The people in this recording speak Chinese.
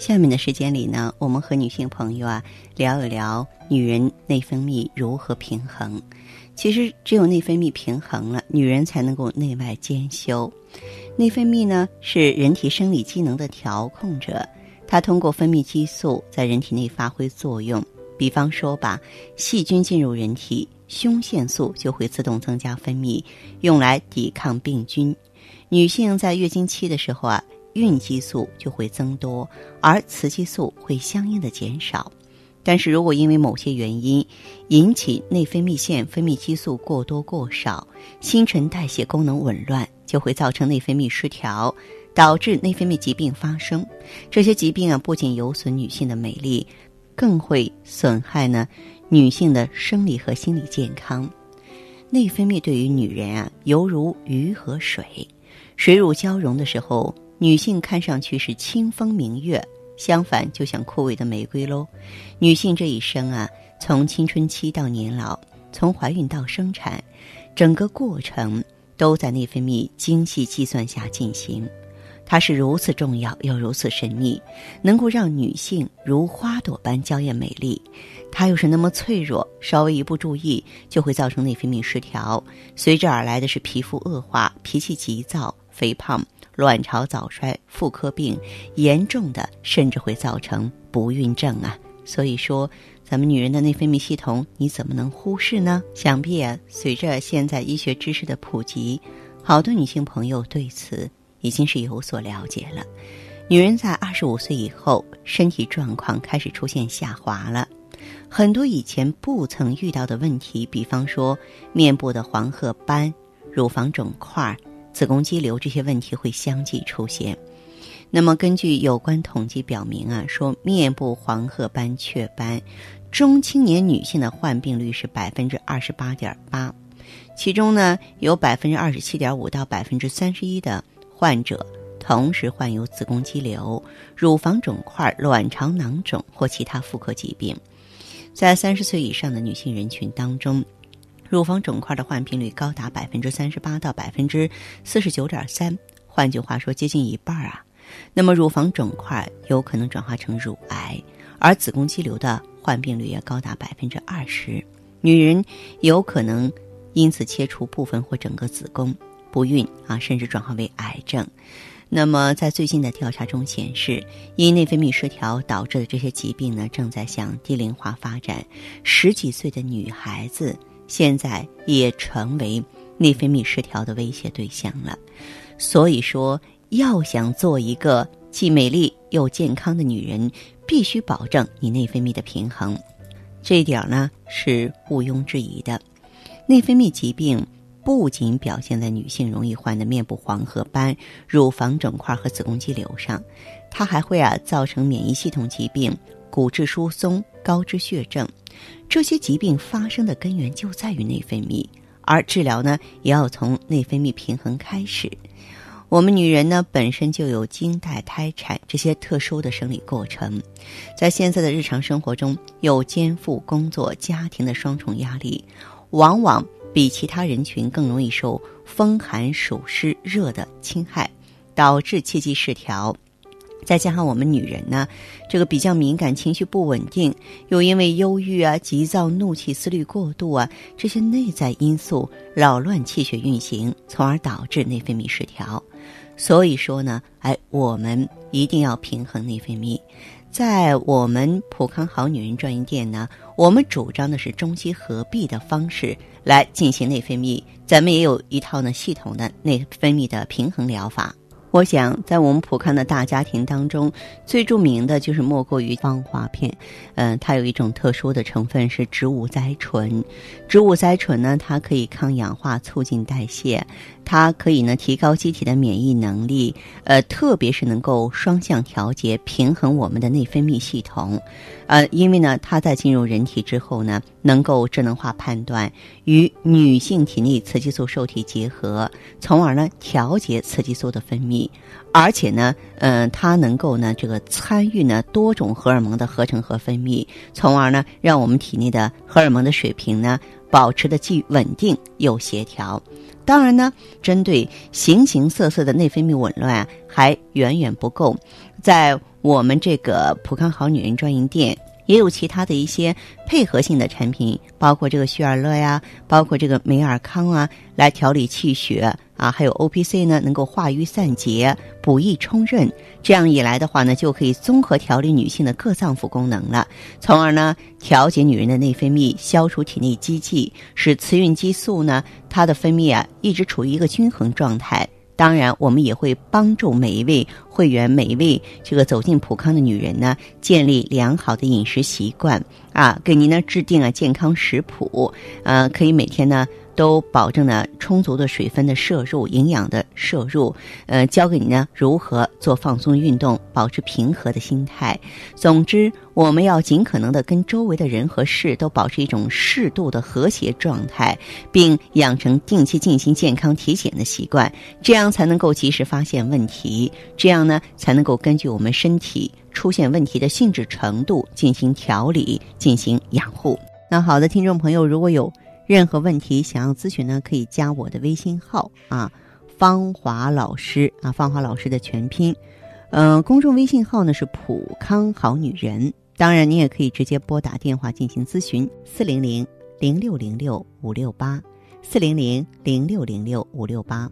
下面的时间里呢，我们和女性朋友啊聊一聊女人内分泌如何平衡。其实，只有内分泌平衡了，女人才能够内外兼修。内分泌呢是人体生理机能的调控者，它通过分泌激素在人体内发挥作用。比方说吧，细菌进入人体，胸腺素就会自动增加分泌，用来抵抗病菌。女性在月经期的时候啊。孕激素就会增多，而雌激素会相应的减少。但是如果因为某些原因引起内分泌腺分泌激素过多过少，新陈代谢功能紊乱，就会造成内分泌失调，导致内分泌疾病发生。这些疾病啊，不仅有损女性的美丽，更会损害呢女性的生理和心理健康。内分泌对于女人啊，犹如鱼和水，水乳交融的时候。女性看上去是清风明月，相反就像枯萎的玫瑰喽。女性这一生啊，从青春期到年老，从怀孕到生产，整个过程都在内分泌精细计算下进行。它是如此重要又如此神秘，能够让女性如花朵般娇艳美丽。它又是那么脆弱，稍微一不注意就会造成内分泌失调，随之而来的是皮肤恶化、脾气急躁、肥胖。卵巢早衰、妇科病，严重的甚至会造成不孕症啊！所以说，咱们女人的内分泌系统，你怎么能忽视呢？想必啊，随着现在医学知识的普及，好多女性朋友对此已经是有所了解了。女人在二十五岁以后，身体状况开始出现下滑了，很多以前不曾遇到的问题，比方说面部的黄褐斑、乳房肿块。子宫肌瘤这些问题会相继出现。那么，根据有关统计表明啊，说面部黄褐斑、雀斑，中青年女性的患病率是百分之二十八点八，其中呢，有百分之二十七点五到百分之三十一的患者同时患有子宫肌瘤、乳房肿块、卵巢囊肿或其他妇科疾病。在三十岁以上的女性人群当中。乳房肿块的患病率高达百分之三十八到百分之四十九点三，换句话说，接近一半啊。那么，乳房肿块有可能转化成乳癌，而子宫肌瘤的患病率也高达百分之二十。女人有可能因此切除部分或整个子宫，不孕啊，甚至转化为癌症。那么，在最近的调查中显示，因内分泌失调导致的这些疾病呢，正在向低龄化发展。十几岁的女孩子。现在也成为内分泌失调的威胁对象了，所以说，要想做一个既美丽又健康的女人，必须保证你内分泌的平衡，这一点呢是毋庸置疑的。内分泌疾病不仅表现在女性容易患的面部黄褐斑、乳房肿块和子宫肌瘤上，它还会啊造成免疫系统疾病。骨质疏松、高脂血症，这些疾病发生的根源就在于内分泌，而治疗呢，也要从内分泌平衡开始。我们女人呢，本身就有经带、胎产这些特殊的生理过程，在现在的日常生活中，又肩负工作、家庭的双重压力，往往比其他人群更容易受风寒、暑湿、热的侵害，导致气机失调。再加上我们女人呢，这个比较敏感，情绪不稳定，又因为忧郁啊、急躁、怒气、思虑过度啊这些内在因素扰乱气血运行，从而导致内分泌失调。所以说呢，哎，我们一定要平衡内分泌。在我们普康好女人专营店呢，我们主张的是中西合璧的方式来进行内分泌。咱们也有一套呢系统的内分泌的平衡疗法。我想，在我们普康的大家庭当中，最著名的就是莫过于芳华片。嗯，它有一种特殊的成分是植物甾醇。植物甾醇呢，它可以抗氧化、促进代谢，它可以呢提高机体的免疫能力，呃，特别是能够双向调节、平衡我们的内分泌系统，呃，因为呢它在进入人体之后呢，能够智能化判断与女性体内雌激素受体结合，从而呢调节雌激素的分泌，而且呢，嗯，它能够呢这个参与呢多种荷尔蒙的合成和分泌，从而呢让我们体内的荷尔蒙的水平呢保持的既稳定又协调。当然呢，针对形形色色的内分泌紊乱还远远不够，在我们这个普康好女人专营店也有其他的一些配合性的产品，包括这个旭尔乐呀，包括这个美尔康啊，来调理气血啊，还有 O P C 呢，能够化瘀散结、补益充任。这样一来的话呢，就可以综合调理女性的各脏腑功能了，从而呢调节女人的内分泌，消除体内积气，使雌孕激素呢它的分泌啊一直处于一个均衡状态。当然，我们也会帮助每一位会员、每一位这个走进普康的女人呢，建立良好的饮食习惯啊，给您呢制定啊健康食谱，呃，可以每天呢。都保证了充足的水分的摄入、营养的摄入，呃，教给你呢如何做放松运动，保持平和的心态。总之，我们要尽可能的跟周围的人和事都保持一种适度的和谐状态，并养成定期进行健康体检的习惯，这样才能够及时发现问题，这样呢才能够根据我们身体出现问题的性质程度进行调理、进行养护。那好的，听众朋友，如果有。任何问题想要咨询呢，可以加我的微信号啊，芳华老师啊，芳华老师的全拼，嗯，公众微信号呢是普康好女人。当然，你也可以直接拨打电话进行咨询，四零零零六零六五六八，四零零零六零六五六八。